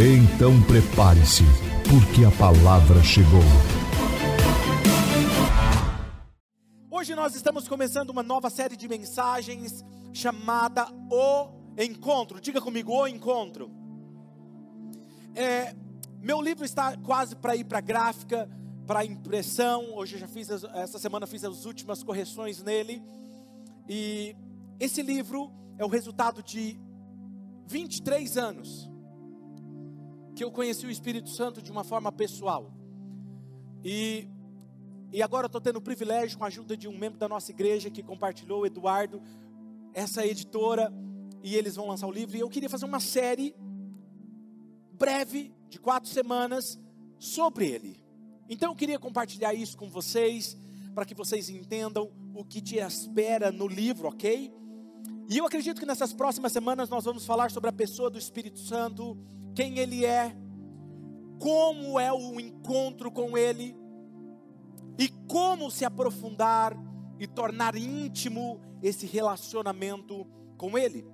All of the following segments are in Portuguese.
Então prepare-se, porque a palavra chegou. Hoje nós estamos começando uma nova série de mensagens chamada O Encontro. Diga comigo, O Encontro. É, meu livro está quase para ir para gráfica, para impressão. Hoje eu já fiz, essa semana fiz as últimas correções nele. E esse livro é o resultado de 23 anos que eu conheci o Espírito Santo de uma forma pessoal. E, e agora eu estou tendo o privilégio, com a ajuda de um membro da nossa igreja que compartilhou, Eduardo, essa editora, e eles vão lançar o livro. E eu queria fazer uma série breve, de quatro semanas, sobre ele. Então eu queria compartilhar isso com vocês, para que vocês entendam o que te espera no livro, ok? E eu acredito que nessas próximas semanas nós vamos falar sobre a pessoa do Espírito Santo quem Ele é, como é o encontro com Ele e como se aprofundar e tornar íntimo esse relacionamento com Ele.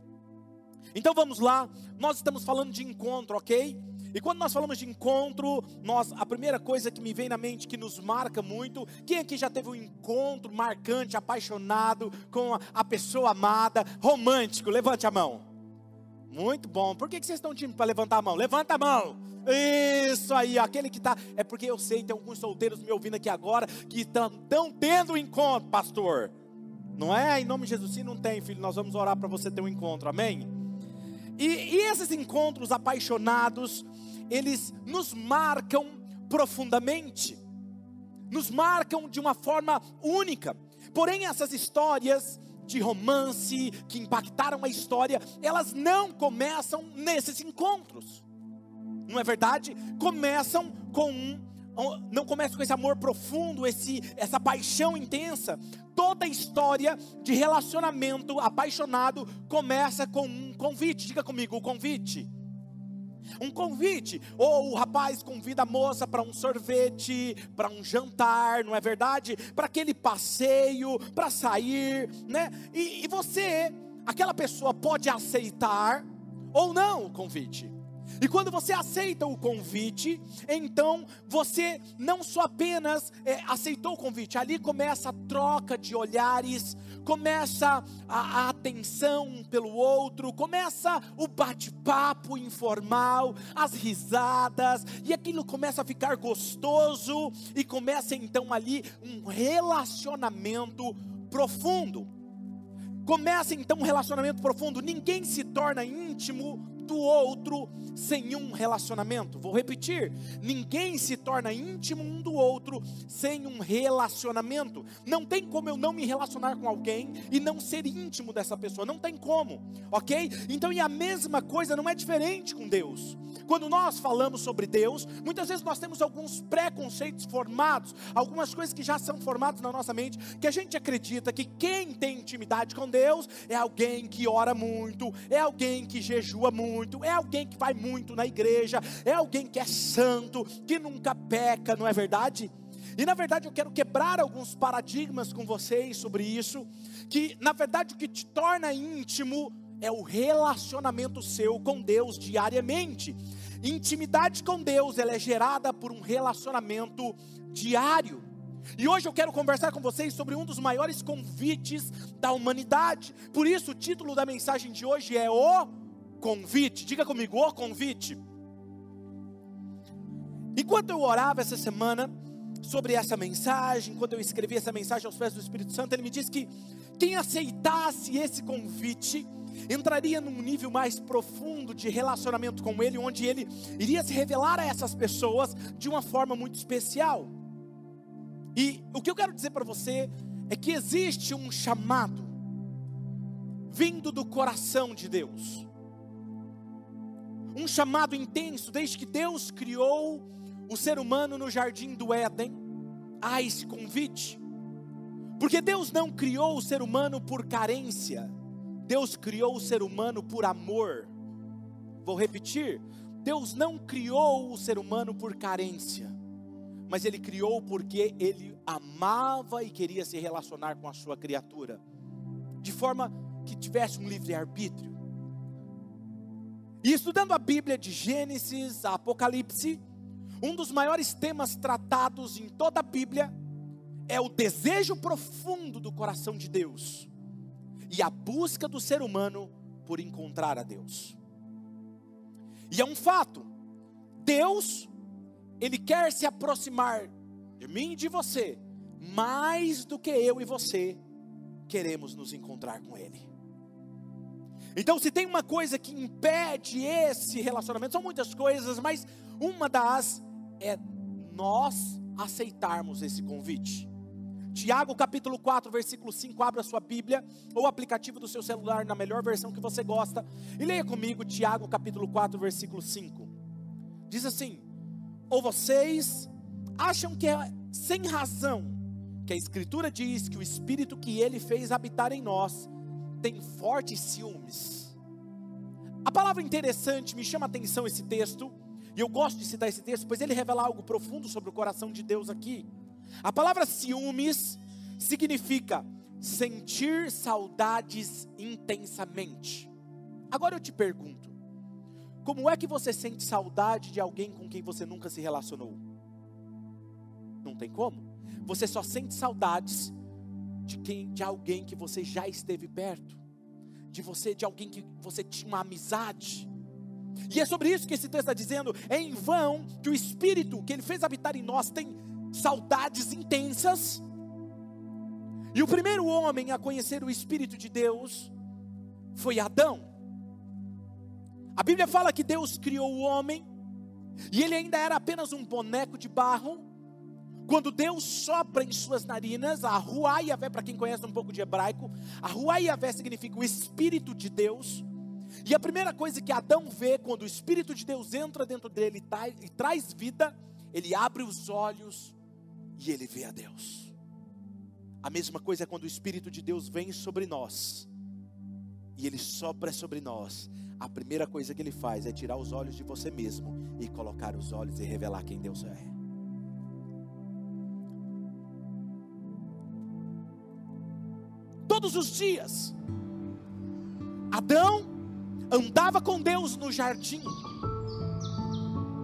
Então vamos lá, nós estamos falando de encontro, ok? E quando nós falamos de encontro, nós, a primeira coisa que me vem na mente, que nos marca muito, quem aqui já teve um encontro marcante, apaixonado com a, pessoa amada, romântico? Levante a mão. Muito bom. Por que, que vocês estão tímidos para levantar a mão? Levanta a mão. Isso aí, aquele que está. É porque eu sei, tem alguns solteiros me ouvindo aqui agora que estão tendo encontro, pastor. Não é? Em nome de Jesus, se não tem, filho, nós vamos orar para você ter um encontro, amém? E, e esses encontros apaixonados, eles nos marcam profundamente, nos marcam de uma forma única. Porém, essas histórias, de romance que impactaram a história, elas não começam nesses encontros. Não é verdade? Começam com um não começam com esse amor profundo, esse, essa paixão intensa. Toda história de relacionamento apaixonado começa com um convite. Diga comigo, o convite um convite, ou o rapaz convida a moça para um sorvete, para um jantar, não é verdade? Para aquele passeio, para sair, né? E, e você, aquela pessoa pode aceitar ou não o convite. E quando você aceita o convite, então você não só apenas é, aceitou o convite, ali começa a troca de olhares, começa a, a atenção pelo outro, começa o bate-papo informal, as risadas, e aquilo começa a ficar gostoso, e começa então ali um relacionamento profundo. Começa então um relacionamento profundo, ninguém se torna íntimo do outro sem um relacionamento. Vou repetir: ninguém se torna íntimo um do outro sem um relacionamento. Não tem como eu não me relacionar com alguém e não ser íntimo dessa pessoa. Não tem como, ok? Então, e a mesma coisa não é diferente com Deus. Quando nós falamos sobre Deus, muitas vezes nós temos alguns preconceitos formados, algumas coisas que já são formadas na nossa mente, que a gente acredita que quem tem intimidade com Deus é alguém que ora muito, é alguém que jejua muito, é alguém que vai muito na igreja, é alguém que é santo, que nunca peca, não é verdade? E na verdade eu quero quebrar alguns paradigmas com vocês sobre isso, que na verdade o que te torna íntimo é o relacionamento seu com Deus diariamente. Intimidade com Deus, ela é gerada por um relacionamento diário. E hoje eu quero conversar com vocês sobre um dos maiores convites da humanidade. Por isso o título da mensagem de hoje é o convite. Diga comigo, o convite. Enquanto eu orava essa semana sobre essa mensagem, quando eu escrevi essa mensagem aos pés do Espírito Santo, ele me disse que quem aceitasse esse convite entraria num nível mais profundo de relacionamento com Ele, onde Ele iria se revelar a essas pessoas de uma forma muito especial. E o que eu quero dizer para você é que existe um chamado vindo do coração de Deus. Um chamado intenso desde que Deus criou o ser humano no jardim do Éden. Há esse convite. Porque Deus não criou o ser humano por carência, Deus criou o ser humano por amor. Vou repetir: Deus não criou o ser humano por carência, mas Ele criou porque Ele amava e queria se relacionar com a sua criatura, de forma que tivesse um livre-arbítrio. E estudando a Bíblia de Gênesis a Apocalipse, um dos maiores temas tratados em toda a Bíblia é o desejo profundo do coração de Deus e a busca do ser humano por encontrar a Deus. E é um fato, Deus, Ele quer se aproximar de mim e de você, mais do que eu e você queremos nos encontrar com Ele. Então, se tem uma coisa que impede esse relacionamento, são muitas coisas, mas uma das é nós aceitarmos esse convite. Tiago capítulo 4, versículo 5, abra sua Bíblia ou aplicativo do seu celular na melhor versão que você gosta e leia comigo Tiago capítulo 4, versículo 5. Diz assim: Ou vocês acham que é sem razão que a escritura diz que o espírito que ele fez habitar em nós tem fortes ciúmes. A palavra interessante me chama a atenção esse texto, e eu gosto de citar esse texto, pois ele revela algo profundo sobre o coração de Deus aqui. A palavra ciúmes significa sentir saudades intensamente. Agora eu te pergunto: como é que você sente saudade de alguém com quem você nunca se relacionou? Não tem como. Você só sente saudades de quem, de alguém que você já esteve perto, de você, de alguém que você tinha uma amizade. E é sobre isso que esse texto está dizendo. É em vão que o Espírito que Ele fez habitar em nós tem saudades intensas. E o primeiro homem a conhecer o Espírito de Deus foi Adão. A Bíblia fala que Deus criou o homem, e ele ainda era apenas um boneco de barro. Quando Deus sopra em suas narinas, a Ruaiavé, para quem conhece um pouco de hebraico, a Ruaiavé significa o Espírito de Deus. E a primeira coisa que Adão vê quando o Espírito de Deus entra dentro dele e traz vida, ele abre os olhos e ele vê a Deus. A mesma coisa é quando o Espírito de Deus vem sobre nós e ele sopra sobre nós. A primeira coisa que ele faz é tirar os olhos de você mesmo e colocar os olhos e revelar quem Deus é. Todos os dias, Adão andava com Deus no jardim,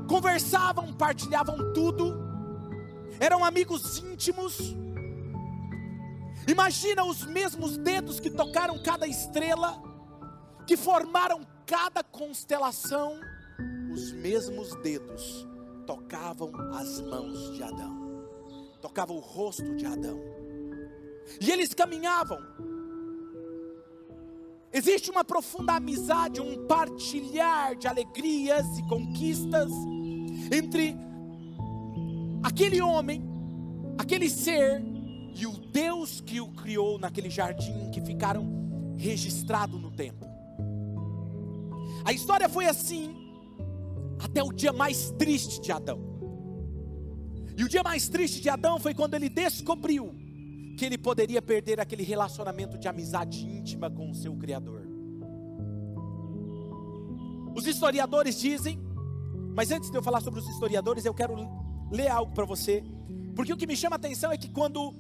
conversavam, partilhavam tudo, eram amigos íntimos. Imagina os mesmos dedos que tocaram cada estrela, que formaram cada constelação, os mesmos dedos tocavam as mãos de Adão, tocavam o rosto de Adão, e eles caminhavam. Existe uma profunda amizade, um partilhar de alegrias e conquistas entre aquele homem, aquele ser e o Deus que o criou naquele jardim que ficaram registrados no tempo. A história foi assim até o dia mais triste de Adão. E o dia mais triste de Adão foi quando ele descobriu que ele poderia perder aquele relacionamento de amizade íntima com o seu Criador. Os historiadores dizem, mas antes de eu falar sobre os historiadores, eu quero ler algo para você, porque o que me chama a atenção é que quando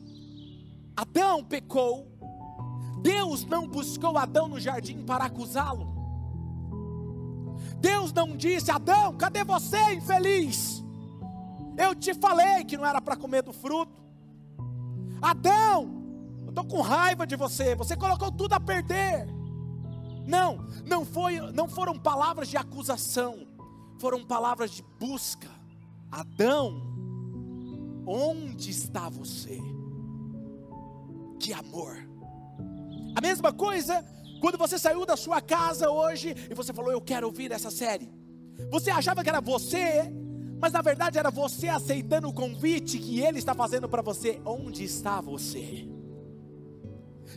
Adão pecou, Deus não buscou Adão no jardim para acusá-lo. Deus não disse: Adão, cadê você, infeliz? Eu te falei que não era para comer do fruto. Adão, eu estou com raiva de você. Você colocou tudo a perder. Não, não foi, não foram palavras de acusação, foram palavras de busca. Adão, onde está você? Que amor. A mesma coisa quando você saiu da sua casa hoje e você falou, eu quero ouvir essa série. Você achava que era você, mas na verdade era você aceitando o convite que ele está fazendo para você. Onde está você?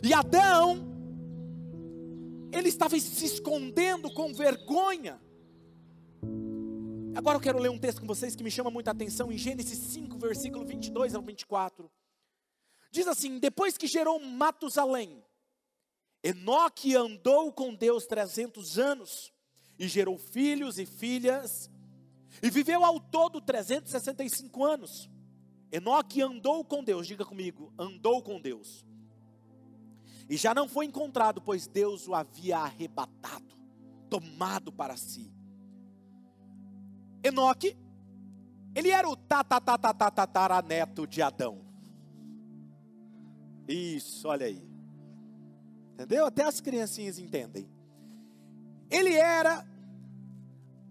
E Adão, ele estava se escondendo com vergonha Agora eu quero ler um texto com vocês que me chama muita atenção em Gênesis 5, versículo 22 ao 24. Diz assim: Depois que gerou Matusalém, Enoque andou com Deus 300 anos e gerou filhos e filhas e viveu ao todo 365 anos. Enoque andou com Deus, diga comigo, andou com Deus. E já não foi encontrado, pois Deus o havia arrebatado, tomado para si. Enoque, ele era o tataraneto de Adão. Isso, olha aí. Entendeu? Até as criancinhas entendem. Ele era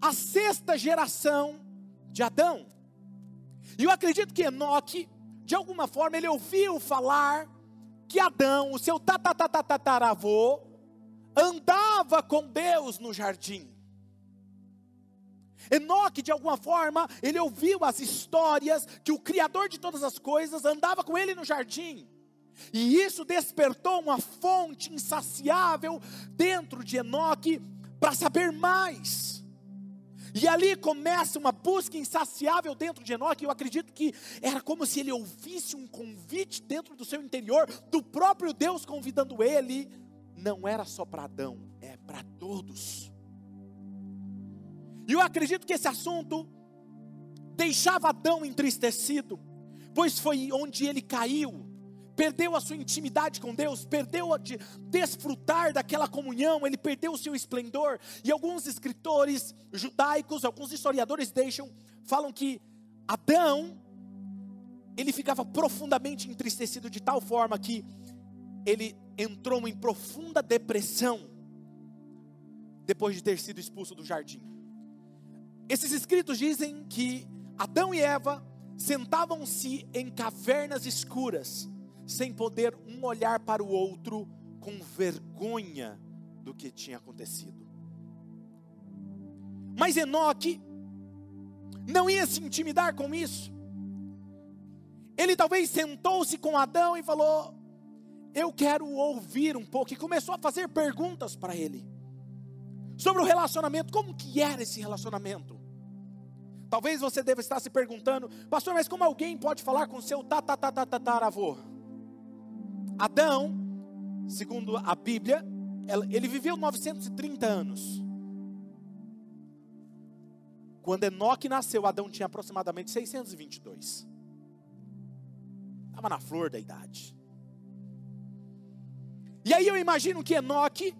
a sexta geração de Adão. E eu acredito que Enoque, de alguma forma, ele ouviu falar que Adão, o seu tatatatataravô, andava com Deus no jardim. Enoque, de alguma forma, ele ouviu as histórias que o Criador de todas as coisas andava com ele no jardim. E isso despertou uma fonte insaciável dentro de Enoque para saber mais. E ali começa uma busca insaciável dentro de Enoque. Eu acredito que era como se ele ouvisse um convite dentro do seu interior, do próprio Deus convidando ele. Não era só para Adão, é para todos. E eu acredito que esse assunto deixava Adão entristecido, pois foi onde ele caiu perdeu a sua intimidade com Deus, perdeu de desfrutar daquela comunhão, ele perdeu o seu esplendor. E alguns escritores judaicos, alguns historiadores deixam, falam que Adão, ele ficava profundamente entristecido de tal forma que ele entrou em profunda depressão depois de ter sido expulso do jardim. Esses escritos dizem que Adão e Eva sentavam-se em cavernas escuras sem poder um olhar para o outro com vergonha do que tinha acontecido. Mas Enoque não ia se intimidar com isso. Ele talvez sentou-se com Adão e falou: Eu quero ouvir um pouco. E começou a fazer perguntas para ele sobre o relacionamento. Como que era esse relacionamento? Talvez você deva estar se perguntando, pastor, mas como alguém pode falar com seu tatatatataravô? Adão, segundo a Bíblia, ele viveu 930 anos. Quando Enoque nasceu, Adão tinha aproximadamente 622. Estava na flor da idade. E aí eu imagino que Enoque,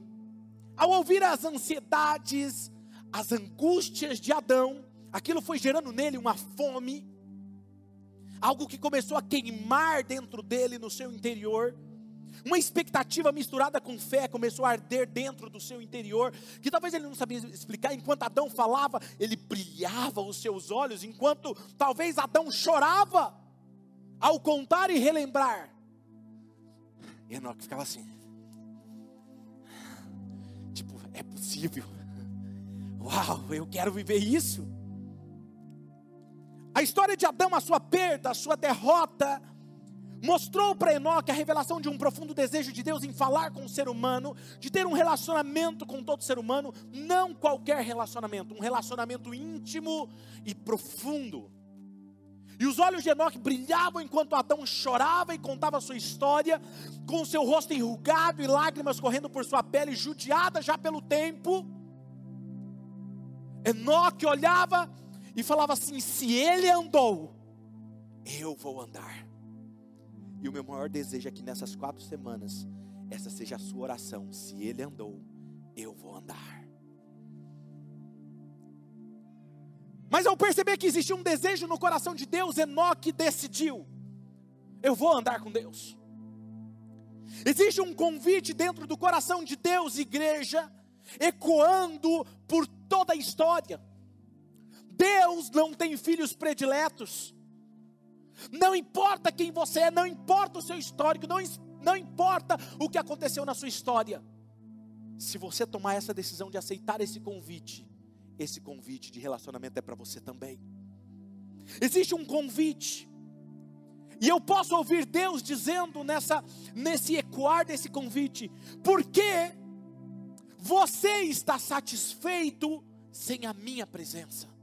ao ouvir as ansiedades, as angústias de Adão, aquilo foi gerando nele uma fome, algo que começou a queimar dentro dele, no seu interior. Uma expectativa misturada com fé começou a arder dentro do seu interior, que talvez ele não sabia explicar. Enquanto Adão falava, ele brilhava os seus olhos, enquanto talvez Adão chorava ao contar e relembrar. Enoque ficava assim. Tipo, é possível. Uau, eu quero viver isso. A história de Adão, a sua perda, a sua derrota, mostrou para Enoque a revelação de um profundo desejo de Deus em falar com o ser humano, de ter um relacionamento com todo ser humano, não qualquer relacionamento, um relacionamento íntimo e profundo. E os olhos de Enoque brilhavam enquanto Adão chorava e contava sua história, com o seu rosto enrugado e lágrimas correndo por sua pele, judiada já pelo tempo. Enoque olhava e falava assim: se ele andou, eu vou andar. E o meu maior desejo é que nessas quatro semanas, essa seja a sua oração. Se ele andou, eu vou andar. Mas ao perceber que existia um desejo no coração de Deus, Enoque decidiu: eu vou andar com Deus. Existe um convite dentro do coração de Deus, igreja, ecoando por toda a história. Deus não tem filhos prediletos. Não importa quem você é, não importa o seu histórico, não, não importa o que aconteceu na sua história. Se você tomar essa decisão de aceitar esse convite, esse convite de relacionamento é para você também. Existe um convite. E eu posso ouvir Deus dizendo nessa nesse ecoar desse convite, porque você está satisfeito sem a minha presença.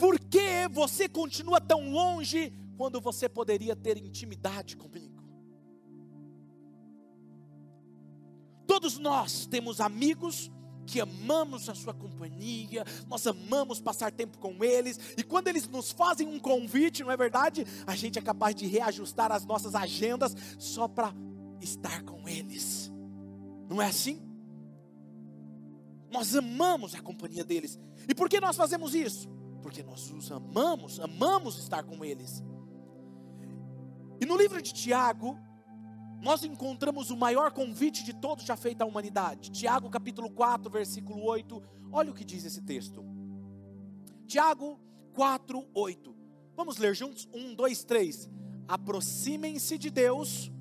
Por que você continua tão longe quando você poderia ter intimidade comigo? Todos nós temos amigos que amamos a sua companhia, nós amamos passar tempo com eles, e quando eles nos fazem um convite, não é verdade? A gente é capaz de reajustar as nossas agendas só para estar com eles, não é assim? Nós amamos a companhia deles, e por que nós fazemos isso? Porque nós os amamos, amamos estar com eles. E no livro de Tiago, nós encontramos o maior convite de todos já feito à humanidade. Tiago capítulo 4, versículo 8. Olha o que diz esse texto. Tiago 4, 8. Vamos ler juntos? 1, 2, 3. Aproximem-se de Deus,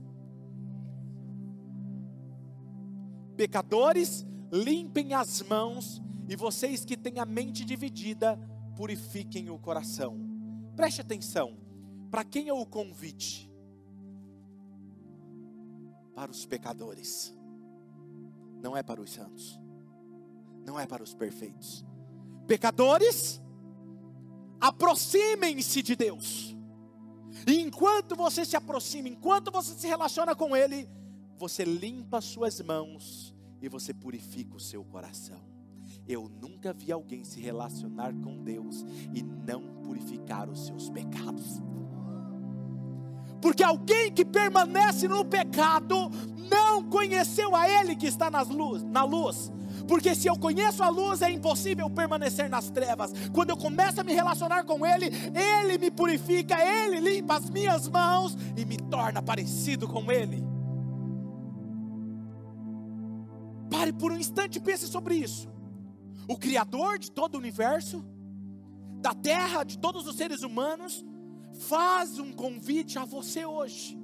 pecadores, limpem as mãos, e vocês que têm a mente dividida, purifiquem o coração. Preste atenção. Para quem é o convite? para os pecadores, não é para os santos, não é para os perfeitos. Pecadores, aproximem-se de Deus. E enquanto você se aproxima, enquanto você se relaciona com Ele, você limpa suas mãos e você purifica o seu coração. Eu nunca vi alguém se relacionar com Deus e não purificar os seus pecados. Porque alguém que permanece no pecado não conheceu a Ele que está nas luz, na luz. Porque se eu conheço a luz, é impossível permanecer nas trevas. Quando eu começo a me relacionar com Ele, Ele me purifica, Ele limpa as minhas mãos e me torna parecido com Ele. Pare por um instante e pense sobre isso. O Criador de todo o universo, da terra, de todos os seres humanos, faz um convite a você hoje.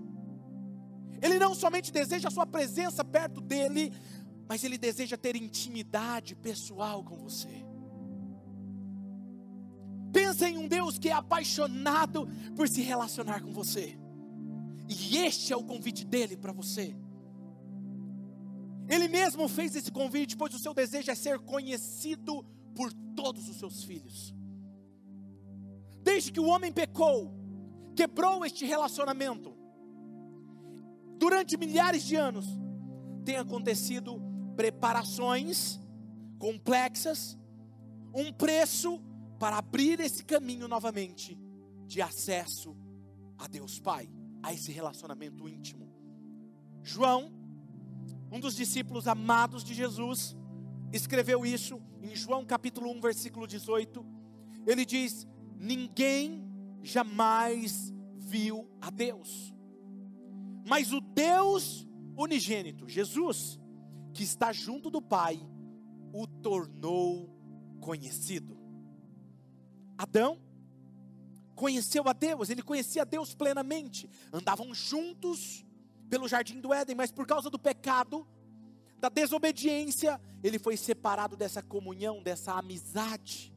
Ele não somente deseja a sua presença perto dele, mas ele deseja ter intimidade pessoal com você. Pensa em um Deus que é apaixonado por se relacionar com você. E este é o convite dele para você. Ele mesmo fez esse convite, pois o seu desejo é ser conhecido por todos os seus filhos. Desde que o homem pecou, quebrou este relacionamento. Durante milhares de anos, tem acontecido preparações complexas, um preço para abrir esse caminho novamente de acesso a Deus Pai, a esse relacionamento íntimo. João, um dos discípulos amados de Jesus, escreveu isso em João capítulo 1, versículo 18. Ele diz: Ninguém jamais viu a Deus. Mas o Deus unigênito, Jesus, que está junto do Pai, o tornou conhecido. Adão conheceu a Deus, ele conhecia a Deus plenamente, andavam juntos pelo jardim do Éden, mas por causa do pecado, da desobediência, ele foi separado dessa comunhão, dessa amizade.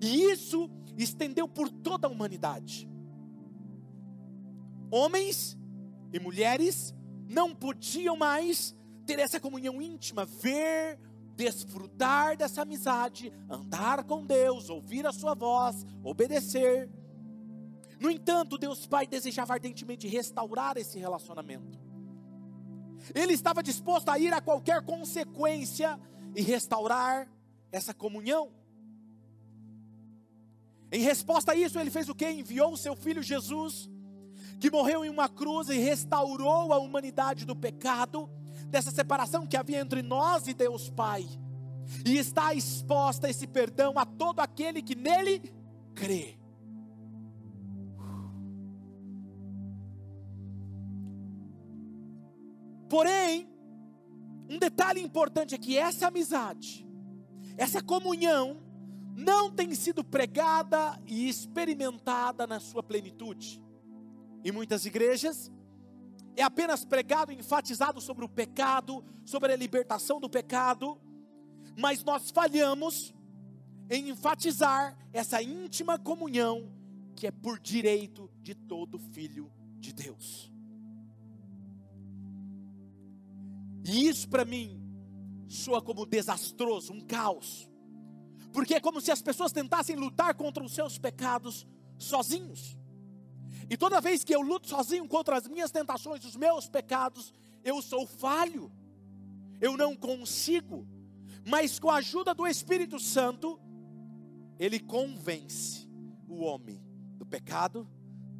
E isso estendeu por toda a humanidade. Homens e mulheres não podiam mais ter essa comunhão íntima, ver, desfrutar dessa amizade, andar com Deus, ouvir a sua voz, obedecer. No entanto, Deus Pai desejava ardentemente restaurar esse relacionamento. Ele estava disposto a ir a qualquer consequência e restaurar essa comunhão. Em resposta a isso, ele fez o que? Enviou o seu filho Jesus, que morreu em uma cruz e restaurou a humanidade do pecado, dessa separação que havia entre nós e Deus Pai. E está exposta esse perdão a todo aquele que nele crê. Porém, um detalhe importante é que essa amizade, essa comunhão, não tem sido pregada e experimentada na sua plenitude. Em muitas igrejas, é apenas pregado e enfatizado sobre o pecado, sobre a libertação do pecado, mas nós falhamos em enfatizar essa íntima comunhão que é por direito de todo filho de Deus. E isso para mim soa como desastroso, um caos. Porque é como se as pessoas tentassem lutar contra os seus pecados sozinhos. E toda vez que eu luto sozinho contra as minhas tentações, os meus pecados, eu sou falho. Eu não consigo. Mas com a ajuda do Espírito Santo, ele convence o homem do pecado,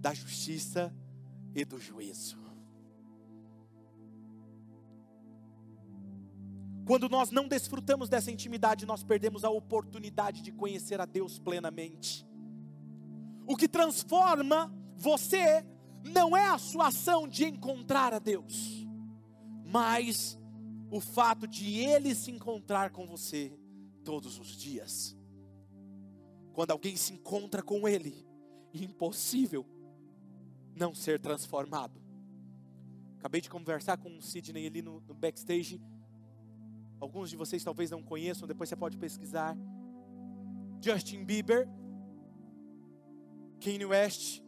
da justiça e do juízo. Quando nós não desfrutamos dessa intimidade, nós perdemos a oportunidade de conhecer a Deus plenamente. O que transforma você não é a sua ação de encontrar a Deus, mas o fato de Ele se encontrar com você todos os dias. Quando alguém se encontra com Ele, impossível não ser transformado. Acabei de conversar com o Sidney ali no, no backstage. Alguns de vocês talvez não conheçam, depois você pode pesquisar. Justin Bieber, Kanye West,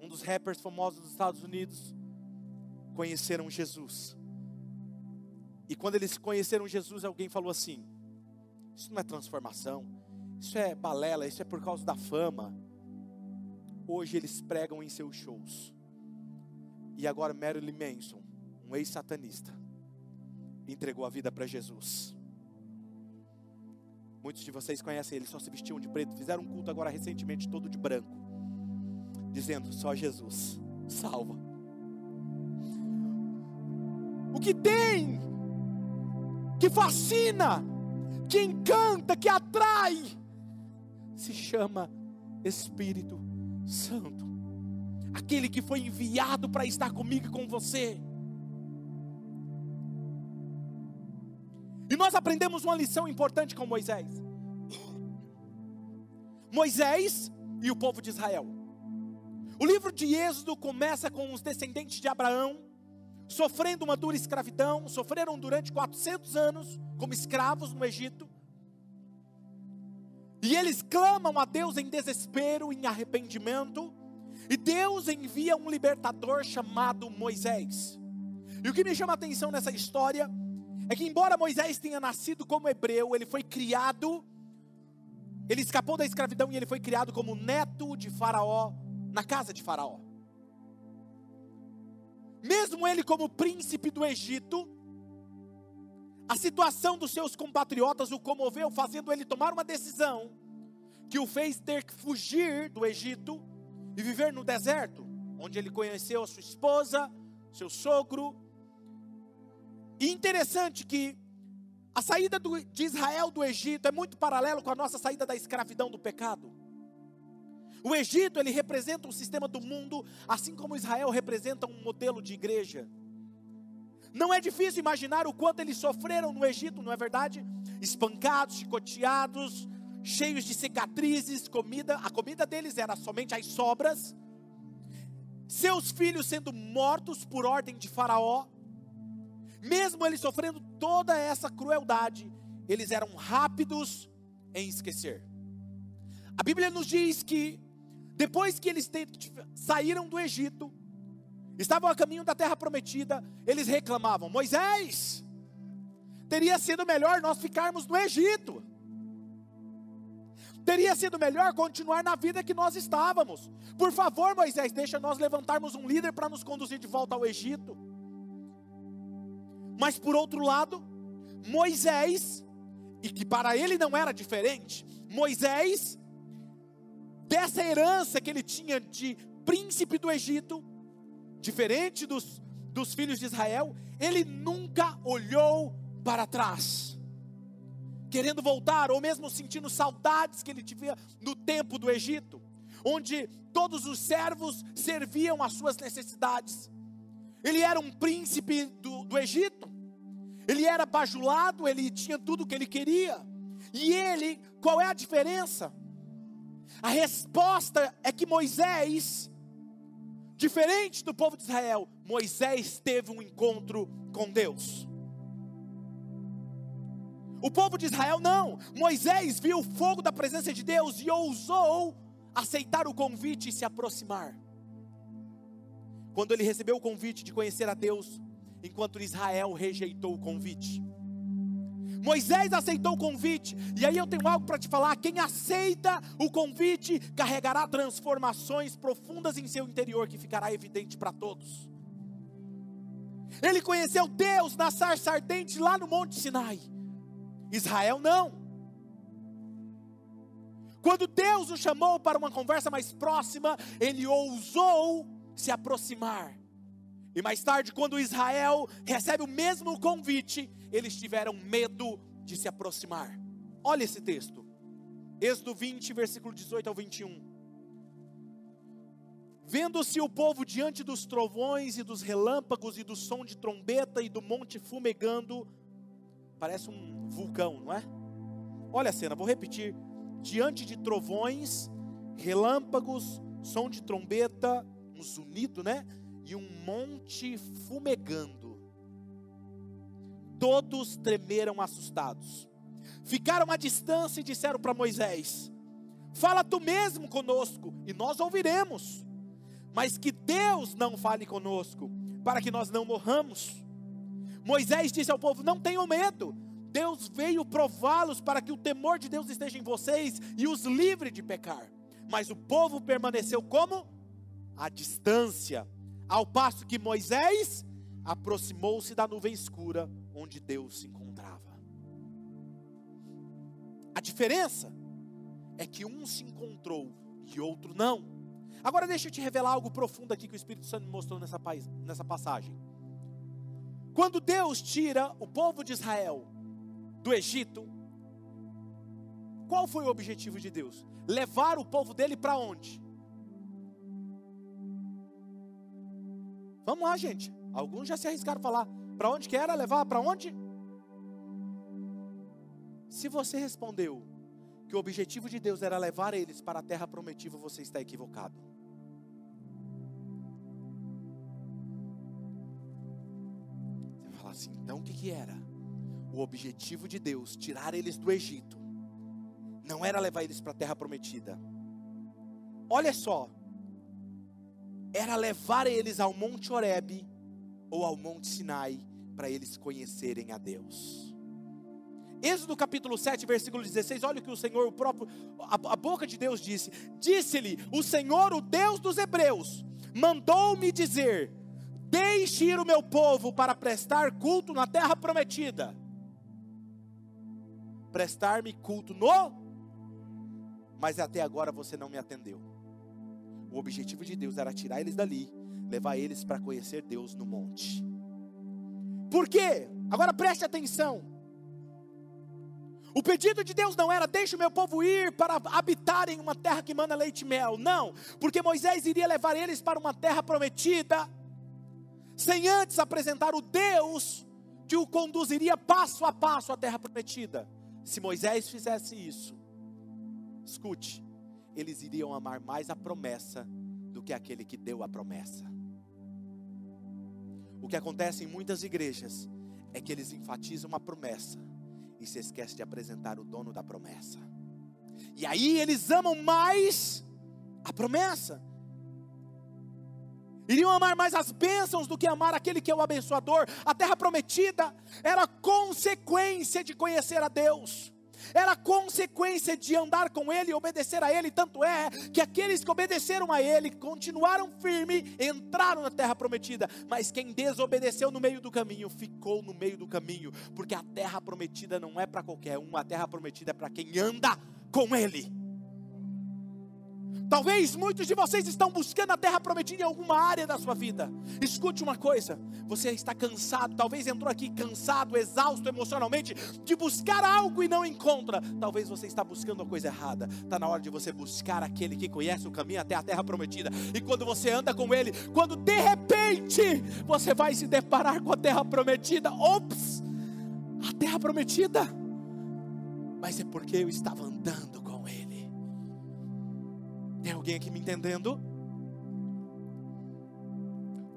um dos rappers famosos dos Estados Unidos, conheceram Jesus. E quando eles conheceram Jesus, alguém falou assim: Isso não é transformação, isso é balela, isso é por causa da fama. Hoje eles pregam em seus shows. E agora Marilyn Manson, um ex-satanista, entregou a vida para Jesus. Muitos de vocês conhecem ele, só se vestiam de preto, fizeram um culto agora recentemente todo de branco, dizendo: só Jesus salva. O que tem, que fascina, que encanta, que atrai, se chama Espírito Santo, aquele que foi enviado para estar comigo e com você. Nós aprendemos uma lição importante com Moisés. Moisés e o povo de Israel. O livro de Êxodo começa com os descendentes de Abraão sofrendo uma dura escravidão, sofreram durante 400 anos como escravos no Egito. E eles clamam a Deus em desespero, em arrependimento. E Deus envia um libertador chamado Moisés. E o que me chama a atenção nessa história é que, embora Moisés tenha nascido como hebreu, ele foi criado, ele escapou da escravidão e ele foi criado como neto de Faraó, na casa de Faraó. Mesmo ele, como príncipe do Egito, a situação dos seus compatriotas o comoveu, fazendo ele tomar uma decisão que o fez ter que fugir do Egito e viver no deserto, onde ele conheceu a sua esposa, seu sogro. E interessante que a saída do, de Israel do Egito é muito paralelo com a nossa saída da escravidão do pecado. O Egito, ele representa um sistema do mundo, assim como Israel representa um modelo de igreja. Não é difícil imaginar o quanto eles sofreram no Egito, não é verdade? Espancados, chicoteados, cheios de cicatrizes, comida, a comida deles era somente as sobras. Seus filhos sendo mortos por ordem de Faraó. Mesmo eles sofrendo toda essa crueldade, eles eram rápidos em esquecer. A Bíblia nos diz que depois que eles saíram do Egito, estavam a caminho da terra prometida, eles reclamavam: Moisés, teria sido melhor nós ficarmos no Egito. Teria sido melhor continuar na vida que nós estávamos. Por favor, Moisés, deixa nós levantarmos um líder para nos conduzir de volta ao Egito. Mas por outro lado, Moisés, e que para ele não era diferente, Moisés, dessa herança que ele tinha de príncipe do Egito, diferente dos, dos filhos de Israel, ele nunca olhou para trás, querendo voltar, ou mesmo sentindo saudades que ele tinha no tempo do Egito, onde todos os servos serviam às suas necessidades. Ele era um príncipe do, do Egito, ele era bajulado, ele tinha tudo o que ele queria, e ele, qual é a diferença? A resposta é que Moisés Diferente do povo de Israel, Moisés teve um encontro com Deus. O povo de Israel não. Moisés viu o fogo da presença de Deus e ousou aceitar o convite e se aproximar. Quando ele recebeu o convite de conhecer a Deus, enquanto Israel rejeitou o convite. Moisés aceitou o convite, e aí eu tenho algo para te falar: quem aceita o convite carregará transformações profundas em seu interior que ficará evidente para todos. Ele conheceu Deus na sarça ardente lá no Monte Sinai. Israel não. Quando Deus o chamou para uma conversa mais próxima, ele ousou se aproximar. E mais tarde, quando Israel recebe o mesmo convite, eles tiveram medo de se aproximar. Olha esse texto. Êxodo 20, versículo 18 ao 21. Vendo-se o povo diante dos trovões e dos relâmpagos e do som de trombeta e do monte fumegando, parece um vulcão, não é? Olha a cena, vou repetir. Diante de trovões, relâmpagos, som de trombeta, zunido, né? E um monte fumegando todos tremeram assustados. Ficaram à distância e disseram para Moisés: Fala tu mesmo conosco, e nós ouviremos. Mas que Deus não fale conosco, para que nós não morramos. Moisés disse ao povo: Não tenham medo. Deus veio prová-los para que o temor de Deus esteja em vocês e os livre de pecar. Mas o povo permaneceu como? À distância. Ao passo que Moisés aproximou-se da nuvem escura onde Deus se encontrava. A diferença é que um se encontrou e outro não. Agora deixa eu te revelar algo profundo aqui que o Espírito Santo me mostrou nessa, nessa passagem. Quando Deus tira o povo de Israel do Egito, qual foi o objetivo de Deus? Levar o povo dele para onde? Vamos lá, gente. Alguns já se arriscaram a falar. Para onde que era? Levar para onde? Se você respondeu que o objetivo de Deus era levar eles para a terra prometida, você está equivocado. Você vai falar assim, então o que, que era? O objetivo de Deus, tirar eles do Egito, não era levar eles para a terra prometida. Olha só, era levar eles ao Monte Horebe ou ao Monte Sinai para eles conhecerem a Deus. Êxodo capítulo 7, versículo 16, olha o que o Senhor, o próprio, a, a boca de Deus disse: Disse-lhe, o Senhor, o Deus dos Hebreus, mandou-me dizer: Deixe ir o meu povo para prestar culto na terra prometida. Prestar-me culto no, mas até agora você não me atendeu. O objetivo de Deus era tirar eles dali, levar eles para conhecer Deus no monte. Por quê? Agora preste atenção. O pedido de Deus não era deixe o meu povo ir para habitar em uma terra que manda leite e mel. Não, porque Moisés iria levar eles para uma terra prometida, sem antes apresentar o Deus que o conduziria passo a passo à terra prometida. Se Moisés fizesse isso, escute, eles iriam amar mais a promessa do que aquele que deu a promessa. O que acontece em muitas igrejas é que eles enfatizam a promessa e se esquecem de apresentar o dono da promessa. E aí eles amam mais a promessa. Iriam amar mais as bênçãos do que amar aquele que é o abençoador. A terra prometida era consequência de conhecer a Deus era consequência de andar com Ele e obedecer a Ele. Tanto é que aqueles que obedeceram a Ele continuaram firmes, entraram na terra prometida. Mas quem desobedeceu no meio do caminho, ficou no meio do caminho, porque a terra prometida não é para qualquer um, a terra prometida é para quem anda com Ele. Talvez muitos de vocês estão buscando a terra prometida em alguma área da sua vida. Escute uma coisa: você está cansado, talvez entrou aqui cansado, exausto emocionalmente, de buscar algo e não encontra. Talvez você está buscando a coisa errada. Está na hora de você buscar aquele que conhece o caminho até a terra prometida. E quando você anda com ele, quando de repente você vai se deparar com a terra prometida, ops, a terra prometida. Mas é porque eu estava andando com alguém aqui me entendendo?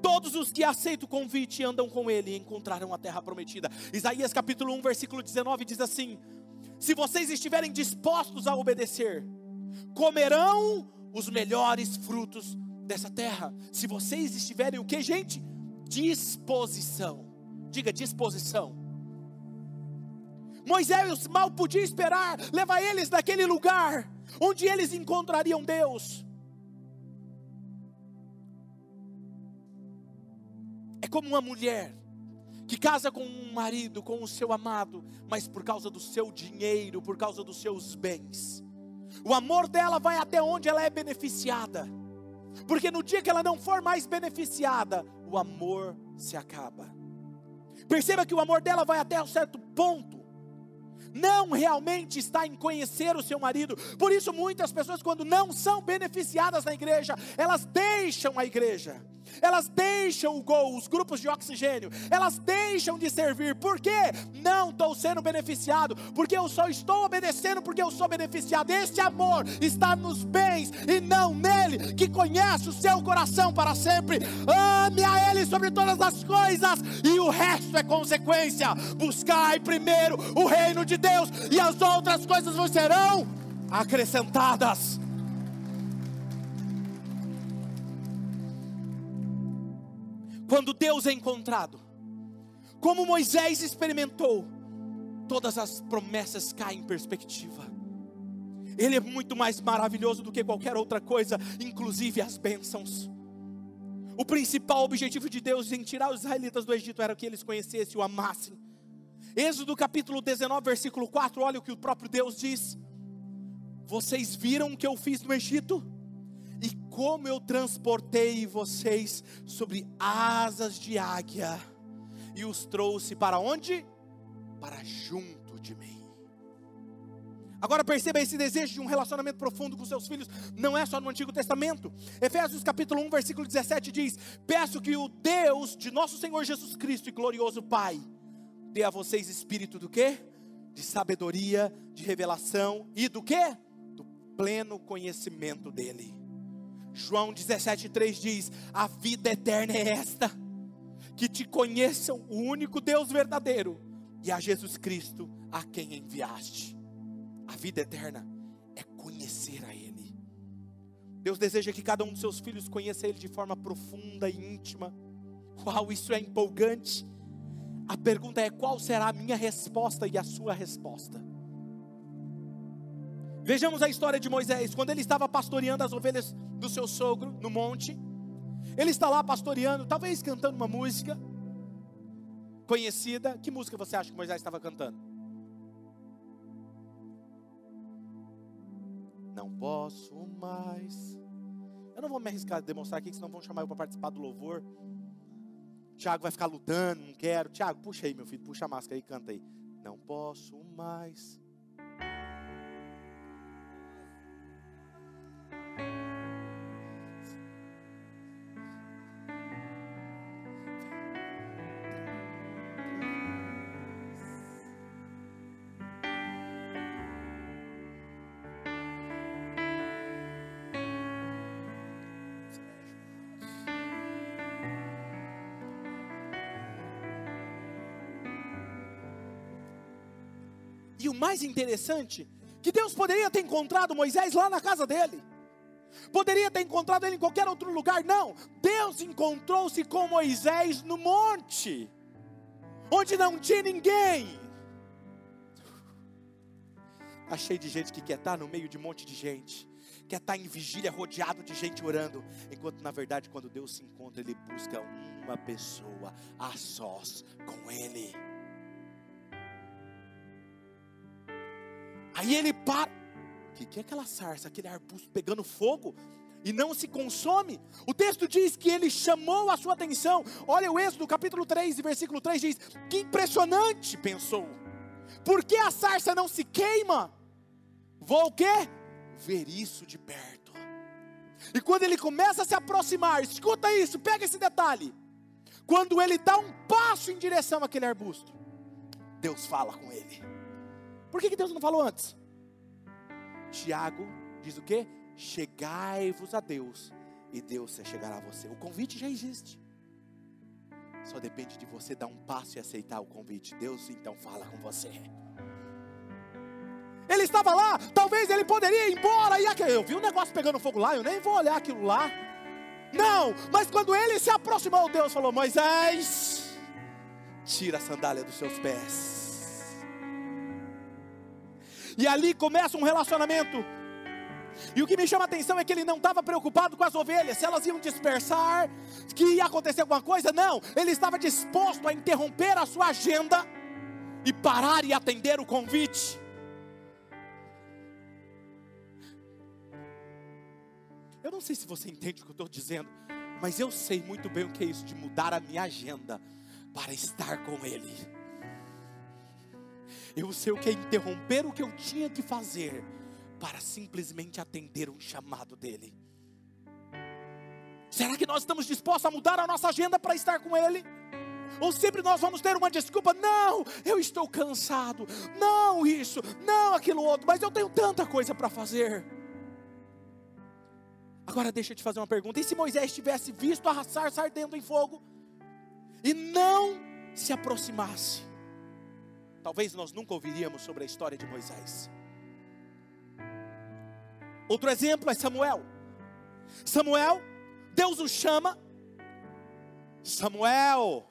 Todos os que aceitam o convite e andam com ele encontrarão a terra prometida. Isaías capítulo 1, versículo 19 diz assim: Se vocês estiverem dispostos a obedecer, comerão os melhores frutos dessa terra. Se vocês estiverem o que, gente? Disposição. Diga disposição. Moisés mal podia esperar levar eles naquele lugar onde eles encontrariam Deus. É como uma mulher que casa com um marido, com o seu amado, mas por causa do seu dinheiro, por causa dos seus bens. O amor dela vai até onde ela é beneficiada. Porque no dia que ela não for mais beneficiada, o amor se acaba. Perceba que o amor dela vai até um certo ponto não realmente está em conhecer o seu marido. Por isso, muitas pessoas, quando não são beneficiadas na igreja, elas deixam a igreja. Elas deixam o gol, os grupos de oxigênio, elas deixam de servir. Por quê? Não estou sendo beneficiado, porque eu só estou obedecendo porque eu sou beneficiado. Este amor está nos bens e não nele, que conhece o seu coração para sempre. Ame a Ele sobre todas as coisas, e o resto é consequência. Buscai primeiro o reino de Deus, e as outras coisas vos serão acrescentadas. Quando Deus é encontrado, como Moisés experimentou, todas as promessas caem em perspectiva. Ele é muito mais maravilhoso do que qualquer outra coisa, inclusive as bênçãos. O principal objetivo de Deus em tirar os israelitas do Egito era que eles conhecessem, o amassem Êxodo capítulo 19, versículo 4, olha o que o próprio Deus diz: Vocês viram o que eu fiz no Egito? Como eu transportei vocês sobre asas de águia, e os trouxe para onde? Para junto de mim. Agora perceba esse desejo de um relacionamento profundo com seus filhos, não é só no Antigo Testamento. Efésios capítulo 1, versículo 17 diz: Peço que o Deus de nosso Senhor Jesus Cristo e glorioso Pai, dê a vocês espírito do quê? De sabedoria, de revelação e do quê? Do pleno conhecimento dele. João 17,3 diz: A vida eterna é esta, que te conheçam o único Deus verdadeiro e a Jesus Cristo a quem enviaste. A vida eterna é conhecer a Ele. Deus deseja que cada um dos seus filhos conheça Ele de forma profunda e íntima. Uau, isso é empolgante. A pergunta é: qual será a minha resposta e a sua resposta? Vejamos a história de Moisés, quando ele estava pastoreando as ovelhas do seu sogro no monte. Ele está lá pastoreando, talvez cantando uma música conhecida. Que música você acha que Moisés estava cantando? Não posso mais. Eu não vou me arriscar a demonstrar aqui, senão vão chamar eu para participar do louvor. Tiago vai ficar lutando, não quero. Tiago, puxa aí, meu filho, puxa a máscara aí, canta aí. Não posso mais E o mais interessante, que Deus poderia ter encontrado Moisés lá na casa dele. Poderia ter encontrado ele em qualquer outro lugar, não. Deus encontrou-se com Moisés no monte, onde não tinha ninguém. Está cheio de gente que quer estar no meio de um monte de gente, quer estar em vigília rodeado de gente orando, enquanto na verdade, quando Deus se encontra, Ele busca uma pessoa a sós com Ele. Aí ele para. O que, que é aquela sarça, aquele arbusto pegando fogo? e não se consome. O texto diz que ele chamou a sua atenção. Olha o Êxodo, capítulo 3, versículo 3 diz: Que impressionante, pensou. Por que a sarça não se queima? Vou o quê? Ver isso de perto. E quando ele começa a se aproximar, escuta isso, pega esse detalhe. Quando ele dá um passo em direção àquele arbusto, Deus fala com ele. Por que, Deus não falou antes? Tiago diz o que? Chegai-vos a Deus e Deus se chegará a você. O convite já existe. Só depende de você dar um passo e aceitar o convite. Deus então fala com você. Ele estava lá, talvez ele poderia ir embora. E aqui, eu vi um negócio pegando fogo lá, eu nem vou olhar aquilo lá. Não, mas quando ele se aproximou, Deus falou: Moisés, tira a sandália dos seus pés e ali começa um relacionamento. E o que me chama a atenção é que ele não estava preocupado com as ovelhas, se elas iam dispersar, que ia acontecer alguma coisa, não, ele estava disposto a interromper a sua agenda e parar e atender o convite. Eu não sei se você entende o que eu estou dizendo, mas eu sei muito bem o que é isso de mudar a minha agenda para estar com Ele. Eu sei o que é interromper o que eu tinha que fazer para simplesmente atender um chamado dEle. Será que nós estamos dispostos a mudar a nossa agenda para estar com Ele? Ou sempre nós vamos ter uma desculpa? Não, eu estou cansado. Não, isso, não, aquilo outro, mas eu tenho tanta coisa para fazer. Agora deixa eu te fazer uma pergunta: e se Moisés tivesse visto a sarça ardendo em fogo e não se aproximasse? Talvez nós nunca ouviríamos sobre a história de Moisés. Outro exemplo é Samuel. Samuel, Deus o chama. Samuel.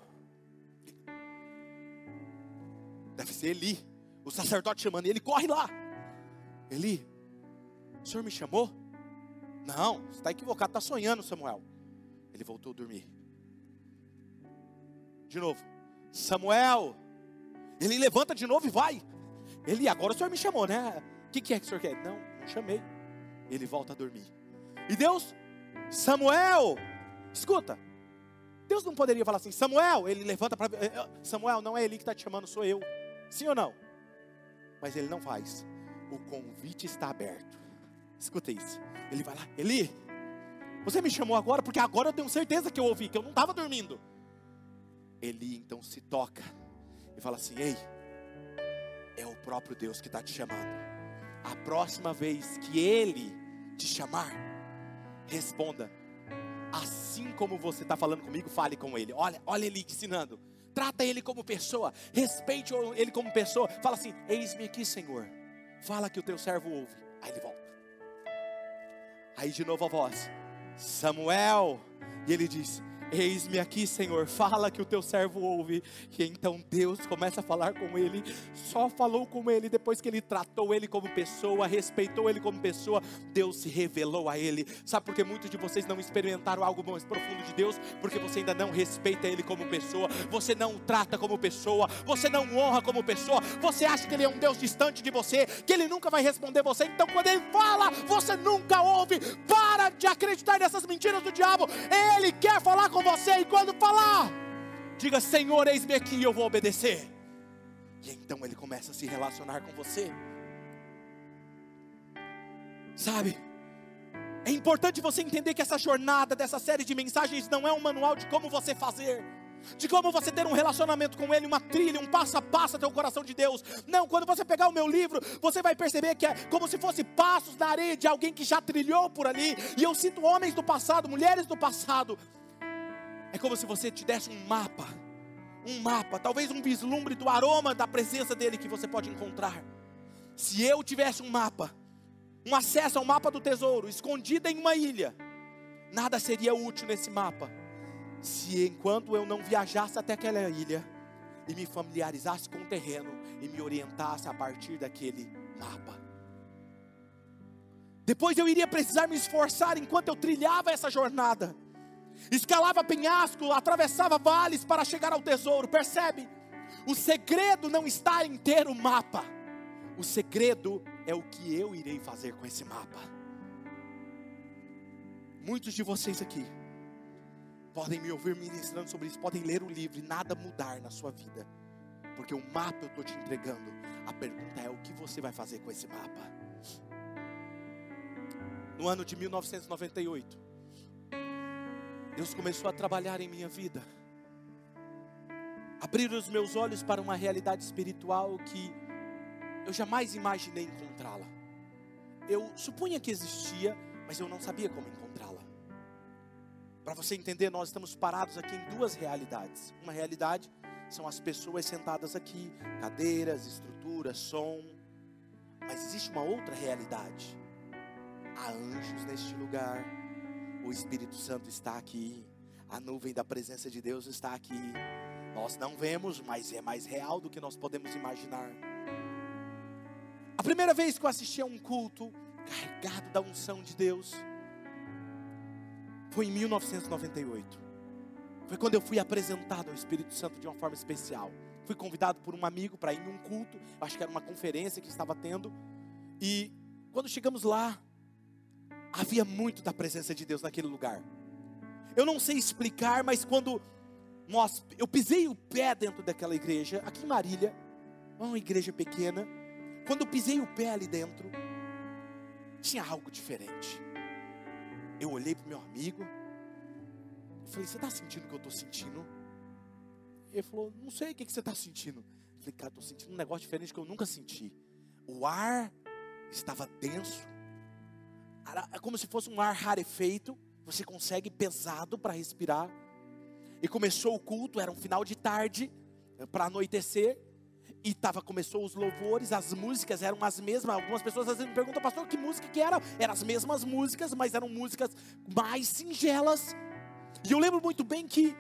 Deve ser Eli. O sacerdote chamando ele, corre lá. Eli, o senhor me chamou? Não, está equivocado, está sonhando, Samuel. Ele voltou a dormir. De novo, Samuel. Ele levanta de novo e vai. Ele, agora o senhor me chamou, né? O que, que é que o senhor quer? Não, não chamei. Ele volta a dormir. E Deus, Samuel, escuta. Deus não poderia falar assim, Samuel, ele levanta para. Eh, eh, Samuel, não é ele que está te chamando, sou eu. Sim ou não? Mas ele não faz. O convite está aberto. Escuta isso. Ele vai lá, Eli, você me chamou agora porque agora eu tenho certeza que eu ouvi, que eu não estava dormindo. Eli então se toca e fala assim: Ei, é o próprio Deus que está te chamando. A próxima vez que Ele te chamar, responda. Assim como você está falando comigo, fale com Ele. Olha, olha Ele ensinando. Trata Ele como pessoa. Respeite Ele como pessoa. Fala assim: Eis-me aqui, Senhor. Fala que o teu servo ouve. Aí ele volta. Aí de novo a voz: Samuel. E ele diz: Eis-me aqui, Senhor, fala que o teu servo ouve. E então Deus começa a falar com ele. Só falou com ele depois que ele tratou ele como pessoa, respeitou ele como pessoa. Deus se revelou a ele. Sabe por que muitos de vocês não experimentaram algo mais profundo de Deus? Porque você ainda não respeita ele como pessoa, você não o trata como pessoa, você não honra como pessoa. Você acha que ele é um Deus distante de você, que ele nunca vai responder você. Então, quando ele fala, você nunca ouve. Para de acreditar nessas mentiras do diabo. Ele quer falar com você e quando falar, diga: Senhor, eis-me aqui e eu vou obedecer. E então ele começa a se relacionar com você. Sabe? É importante você entender que essa jornada dessa série de mensagens não é um manual de como você fazer, de como você ter um relacionamento com Ele, uma trilha, um passo a passo até o coração de Deus. Não, quando você pegar o meu livro, você vai perceber que é como se fosse passos na areia de alguém que já trilhou por ali. E eu cito homens do passado, mulheres do passado, é como se você te desse um mapa, um mapa, talvez um vislumbre do aroma da presença dele que você pode encontrar. Se eu tivesse um mapa, um acesso ao mapa do tesouro, escondido em uma ilha, nada seria útil nesse mapa, se enquanto eu não viajasse até aquela ilha e me familiarizasse com o terreno e me orientasse a partir daquele mapa. Depois eu iria precisar me esforçar enquanto eu trilhava essa jornada escalava penhasco, atravessava vales para chegar ao tesouro. Percebe? O segredo não está em ter o mapa, o segredo é o que eu irei fazer com esse mapa. Muitos de vocês aqui podem me ouvir ministrando sobre isso, podem ler o livro e nada mudar na sua vida, porque o mapa eu estou te entregando. A pergunta é: o que você vai fazer com esse mapa? No ano de 1998, Deus começou a trabalhar em minha vida, abrir os meus olhos para uma realidade espiritual que eu jamais imaginei encontrá-la. Eu supunha que existia, mas eu não sabia como encontrá-la. Para você entender, nós estamos parados aqui em duas realidades. Uma realidade são as pessoas sentadas aqui, cadeiras, estrutura, som. Mas existe uma outra realidade. Há anjos neste lugar o Espírito Santo está aqui. A nuvem da presença de Deus está aqui. Nós não vemos, mas é mais real do que nós podemos imaginar. A primeira vez que eu assisti a um culto carregado da unção de Deus foi em 1998. Foi quando eu fui apresentado ao Espírito Santo de uma forma especial. Fui convidado por um amigo para ir em um culto, acho que era uma conferência que estava tendo. E quando chegamos lá, havia muito da presença de Deus naquele lugar. Eu não sei explicar, mas quando nós, eu pisei o pé dentro daquela igreja, aqui em Marília, uma igreja pequena, quando eu pisei o pé ali dentro, tinha algo diferente. Eu olhei para o meu amigo, eu falei: Você está sentindo o que eu estou sentindo? Ele falou: Não sei o que, que você está sentindo. Eu falei: Cara, estou sentindo um negócio diferente que eu nunca senti. O ar estava denso, era como se fosse um ar rarefeito. Você consegue pesado para respirar. E começou o culto, era um final de tarde, para anoitecer. E tava, começou os louvores, as músicas eram as mesmas. Algumas pessoas às vezes me perguntam, pastor, que música que era? Eram as mesmas músicas, mas eram músicas mais singelas. E eu lembro muito bem que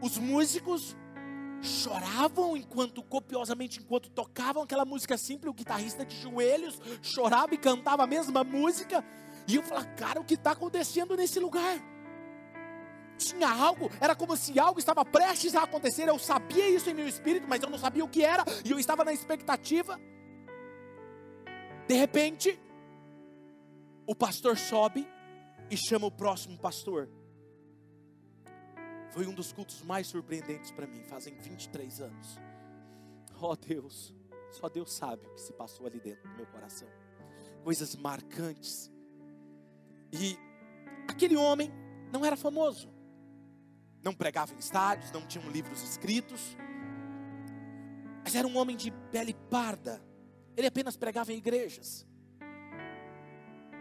os músicos choravam enquanto copiosamente enquanto tocavam aquela música simples, o guitarrista de joelhos chorava e cantava a mesma música. E eu falava, cara, o que está acontecendo nesse lugar? tinha algo, era como se algo estava prestes a acontecer. Eu sabia isso em meu espírito, mas eu não sabia o que era, e eu estava na expectativa. De repente, o pastor sobe e chama o próximo pastor. Foi um dos cultos mais surpreendentes para mim, fazem 23 anos. Oh Deus, só Deus sabe o que se passou ali dentro do meu coração. Coisas marcantes. E aquele homem não era famoso não pregava em estádios, não tinham livros escritos, mas era um homem de pele parda, ele apenas pregava em igrejas.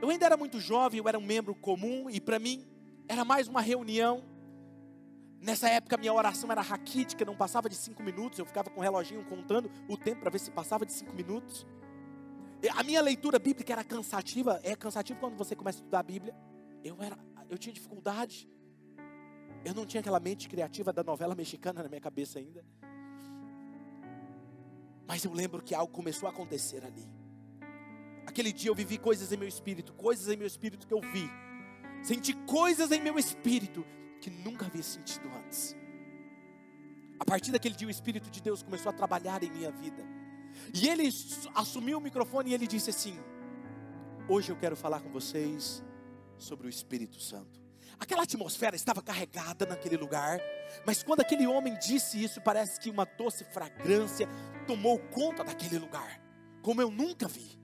Eu ainda era muito jovem, eu era um membro comum, e para mim era mais uma reunião. Nessa época minha oração era raquítica, não passava de cinco minutos, eu ficava com o reloginho contando o tempo para ver se passava de cinco minutos. A minha leitura bíblica era cansativa, é cansativo quando você começa a estudar a Bíblia. Eu, era, eu tinha dificuldade. Eu não tinha aquela mente criativa da novela mexicana na minha cabeça ainda. Mas eu lembro que algo começou a acontecer ali. Aquele dia eu vivi coisas em meu espírito, coisas em meu espírito que eu vi. Senti coisas em meu espírito que nunca havia sentido antes. A partir daquele dia o Espírito de Deus começou a trabalhar em minha vida. E ele assumiu o microfone e ele disse assim: Hoje eu quero falar com vocês sobre o Espírito Santo. Aquela atmosfera estava carregada naquele lugar, mas quando aquele homem disse isso, parece que uma doce fragrância tomou conta daquele lugar, como eu nunca vi.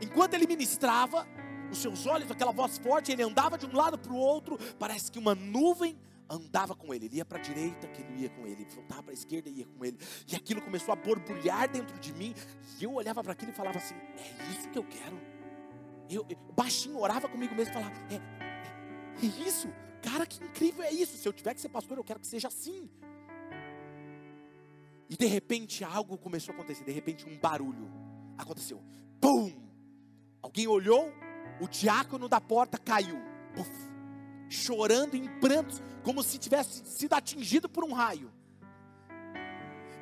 Enquanto ele ministrava, os seus olhos, aquela voz forte, ele andava de um lado para o outro, parece que uma nuvem andava com ele. Ele ia para a direita, que ele ia com ele. Ele voltava para a esquerda, ia com ele. E aquilo começou a borbulhar dentro de mim. E eu olhava para aquilo e falava assim: É isso que eu quero. Eu, eu baixinho orava comigo mesmo e falava: É, é isso, cara, que incrível é isso. Se eu tiver que ser pastor, eu quero que seja assim. E de repente algo começou a acontecer. De repente um barulho aconteceu. Pum! Alguém olhou, o diácono da porta caiu. Puf, chorando em prantos, como se tivesse sido atingido por um raio.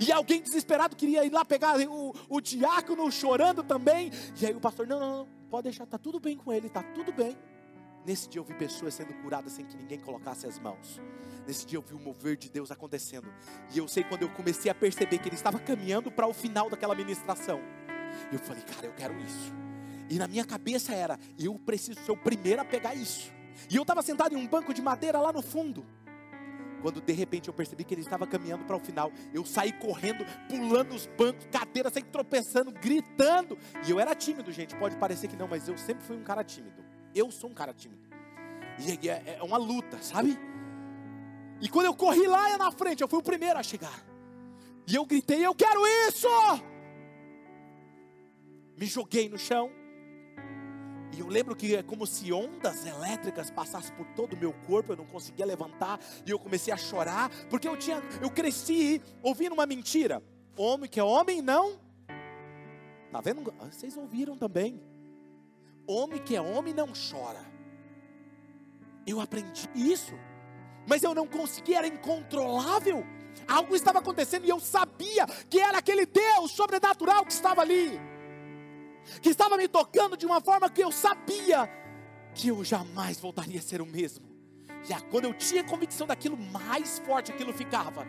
E alguém desesperado queria ir lá pegar o, o diácono chorando também. E aí o pastor, não, não, não, pode deixar, está tudo bem com ele, está tudo bem. Nesse dia eu vi pessoas sendo curadas sem que ninguém colocasse as mãos. Nesse dia eu vi o mover de Deus acontecendo. E eu sei quando eu comecei a perceber que ele estava caminhando para o final daquela ministração. Eu falei, cara, eu quero isso. E na minha cabeça era, eu preciso ser o primeiro a pegar isso. E eu estava sentado em um banco de madeira lá no fundo. Quando de repente eu percebi que ele estava caminhando para o final, eu saí correndo, pulando os bancos, cadeiras, saí tropeçando, gritando. E eu era tímido, gente. Pode parecer que não, mas eu sempre fui um cara tímido. Eu sou um cara tímido. E é, é uma luta, sabe? E quando eu corri lá na frente, eu fui o primeiro a chegar. E eu gritei: Eu quero isso! Me joguei no chão. E eu lembro que é como se ondas elétricas passassem por todo o meu corpo, eu não conseguia levantar, e eu comecei a chorar, porque eu tinha, eu cresci ouvindo uma mentira. Homem que é homem não. Tá vendo? Ah, vocês ouviram também. Homem que é homem não chora. Eu aprendi isso, mas eu não conseguia, era incontrolável. Algo estava acontecendo e eu sabia que era aquele Deus sobrenatural que estava ali. Que estava me tocando de uma forma que eu sabia que eu jamais voltaria a ser o mesmo. E quando eu tinha convicção daquilo, mais forte aquilo ficava.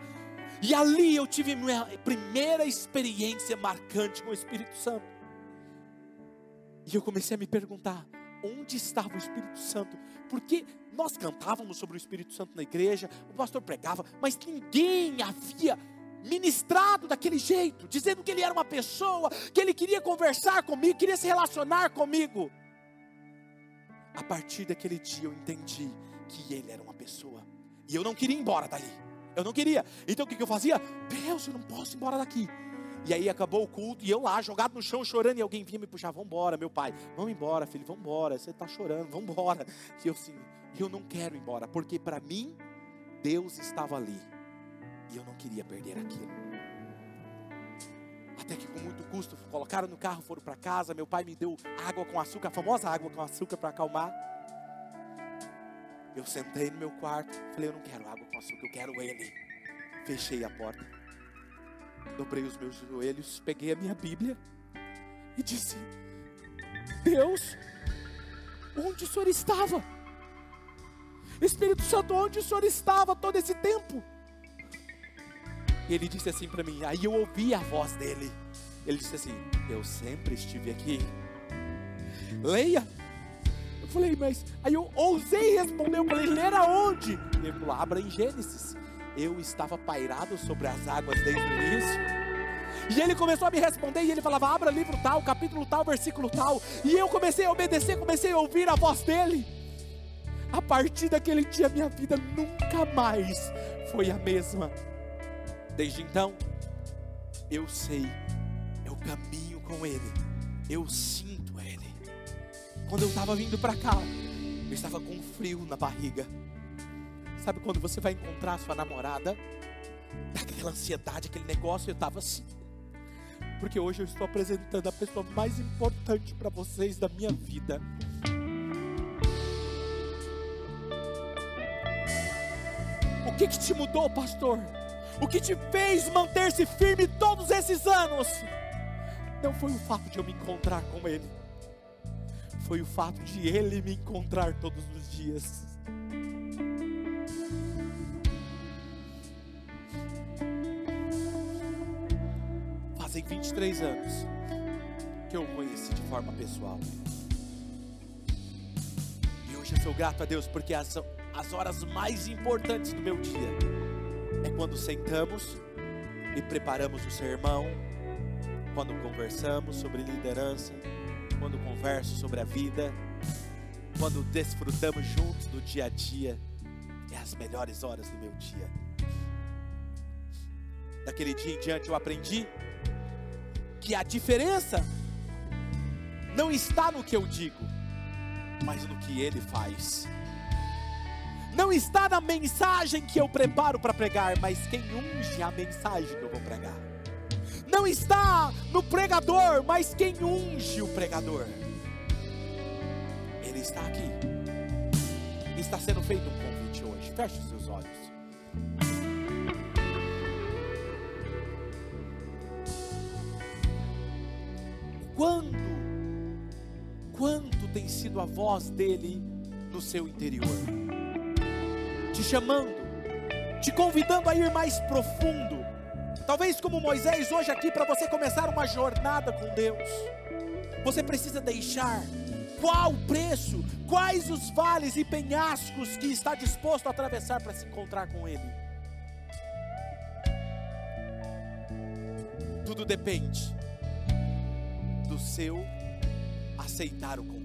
E ali eu tive minha primeira experiência marcante com o Espírito Santo. E eu comecei a me perguntar: onde estava o Espírito Santo? Porque nós cantávamos sobre o Espírito Santo na igreja, o pastor pregava, mas ninguém havia ministrado daquele jeito, dizendo que ele era uma pessoa, que ele queria conversar comigo, queria se relacionar comigo. A partir daquele dia eu entendi que ele era uma pessoa, e eu não queria ir embora dali, eu não queria. Então o que, eu fazia? Deus, eu não posso ir embora daqui. E aí acabou o culto, e eu lá, jogado no chão, chorando, e alguém vinha me puxar, vamos embora, meu pai, vamos embora, filho, vamos embora, você está chorando, vamos embora. E eu assim, eu não quero ir embora, porque para mim, Deus estava ali. E eu não queria perder aquilo. Até que com muito custo colocaram no carro, foram para casa. Meu pai me deu água com açúcar, a famosa água com açúcar para acalmar. Eu sentei no meu quarto, falei: Eu não quero água com açúcar, eu quero ele. Fechei a porta, dobrei os meus joelhos, peguei a minha Bíblia e disse: Deus, onde o Senhor estava? Espírito Santo, onde o Senhor estava todo esse tempo? E ele disse assim para mim, aí eu ouvi a voz dele. Ele disse assim: Eu sempre estive aqui. Leia. Eu falei, mas aí eu ousei responder. Eu falei, ler aonde? Ele falou, abra em Gênesis. Eu estava pairado sobre as águas desde o início. E ele começou a me responder, e ele falava: abra livro tal, capítulo tal, versículo tal. E eu comecei a obedecer, comecei a ouvir a voz dele. A partir daquele dia, minha vida nunca mais foi a mesma. Desde então, eu sei, eu caminho com Ele, eu sinto Ele. Quando eu estava vindo para cá, eu estava com frio na barriga. Sabe quando você vai encontrar sua namorada? Dá aquela ansiedade, aquele negócio, eu estava assim. Porque hoje eu estou apresentando a pessoa mais importante para vocês da minha vida. O que, que te mudou, pastor? O que te fez manter-se firme todos esses anos não foi o fato de eu me encontrar com Ele, foi o fato de Ele me encontrar todos os dias. Fazem 23 anos que eu o conheci de forma pessoal. E hoje eu sou grato a Deus porque as, as horas mais importantes do meu dia é quando sentamos e preparamos o sermão, quando conversamos sobre liderança, quando converso sobre a vida, quando desfrutamos juntos do dia a dia, é as melhores horas do meu dia. Daquele dia em diante eu aprendi que a diferença não está no que eu digo, mas no que ele faz não está na mensagem que eu preparo para pregar, mas quem unge a mensagem que eu vou pregar. Não está no pregador, mas quem unge o pregador. Ele está aqui. Está sendo feito um convite hoje. Feche os seus olhos. Quando, quanto tem sido a voz dele no seu interior? Chamando, te convidando a ir mais profundo. Talvez como Moisés hoje aqui para você começar uma jornada com Deus. Você precisa deixar qual o preço, quais os vales e penhascos que está disposto a atravessar para se encontrar com Ele. Tudo depende do seu aceitar o convite.